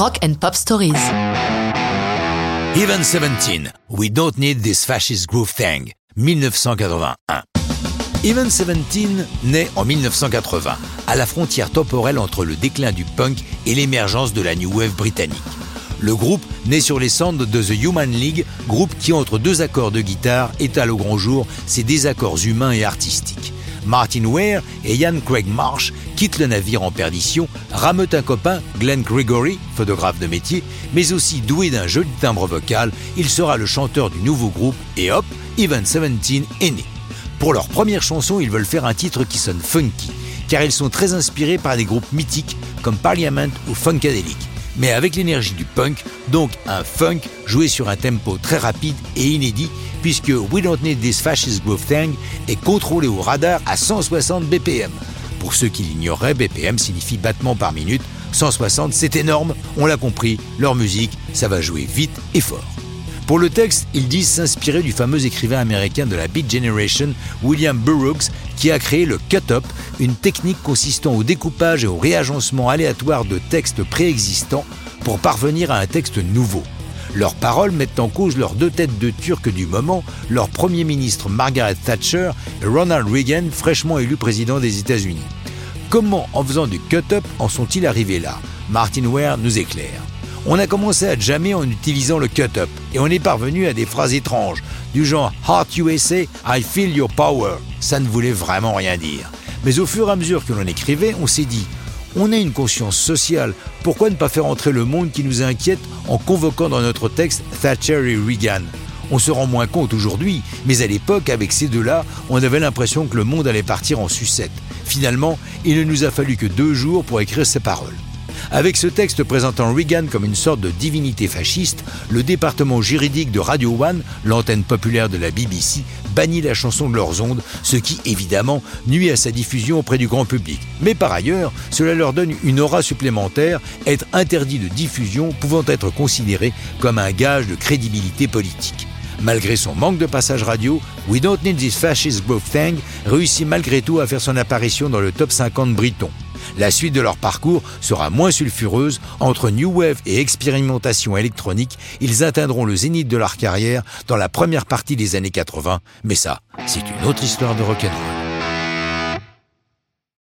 Rock and Pop Stories. Even 17, We Don't Need This Fascist Groove Thing, 1981. Even 17 naît en 1980, à la frontière temporelle entre le déclin du punk et l'émergence de la New Wave britannique. Le groupe naît sur les cendres de The Human League, groupe qui entre deux accords de guitare étale au grand jour ses désaccords humains et artistiques. Martin Ware et Ian Craig Marsh quittent le navire en perdition, rameutent un copain, Glenn Gregory, photographe de métier, mais aussi doué d'un joli timbre vocal, il sera le chanteur du nouveau groupe et hop, Even 17 est né. Pour leur première chanson, ils veulent faire un titre qui sonne funky, car ils sont très inspirés par des groupes mythiques comme Parliament ou Funkadelic, mais avec l'énergie du punk, donc un funk joué sur un tempo très rapide et inédit, puisque We Don't Need This Fascist Groove Thing est contrôlé au radar à 160 BPM. Pour ceux qui l'ignoreraient, BPM signifie battement par minute. 160, c'est énorme, on l'a compris, leur musique, ça va jouer vite et fort. Pour le texte, ils disent s'inspirer du fameux écrivain américain de la Beat Generation, William Burroughs, qui a créé le cut-up, une technique consistant au découpage et au réagencement aléatoire de textes préexistants pour parvenir à un texte nouveau. Leurs paroles mettent en cause leurs deux têtes de Turcs du moment, leur Premier ministre Margaret Thatcher et Ronald Reagan, fraîchement élu président des États-Unis. Comment, en faisant du cut-up, en sont-ils arrivés là? Martin Ware nous éclaire. On a commencé à jammer en utilisant le cut-up et on est parvenu à des phrases étranges, du genre Heart USA, I feel your power. Ça ne voulait vraiment rien dire. Mais au fur et à mesure que l'on écrivait, on s'est dit on a une conscience sociale. Pourquoi ne pas faire entrer le monde qui nous inquiète en convoquant dans notre texte Thatcher et Reagan? On se rend moins compte aujourd'hui, mais à l'époque, avec ces deux-là, on avait l'impression que le monde allait partir en sucette. Finalement, il ne nous a fallu que deux jours pour écrire ces paroles. Avec ce texte présentant Reagan comme une sorte de divinité fasciste, le département juridique de Radio One, l'antenne populaire de la BBC, bannit la chanson de leurs ondes, ce qui évidemment nuit à sa diffusion auprès du grand public. Mais par ailleurs, cela leur donne une aura supplémentaire, être interdit de diffusion pouvant être considéré comme un gage de crédibilité politique. Malgré son manque de passage radio, We Don't Need This Fascist Growth Thing réussit malgré tout à faire son apparition dans le top 50 briton. La suite de leur parcours sera moins sulfureuse. Entre New Wave et expérimentation électronique, ils atteindront le zénith de leur carrière dans la première partie des années 80. Mais ça, c'est une autre histoire de rock'n'roll.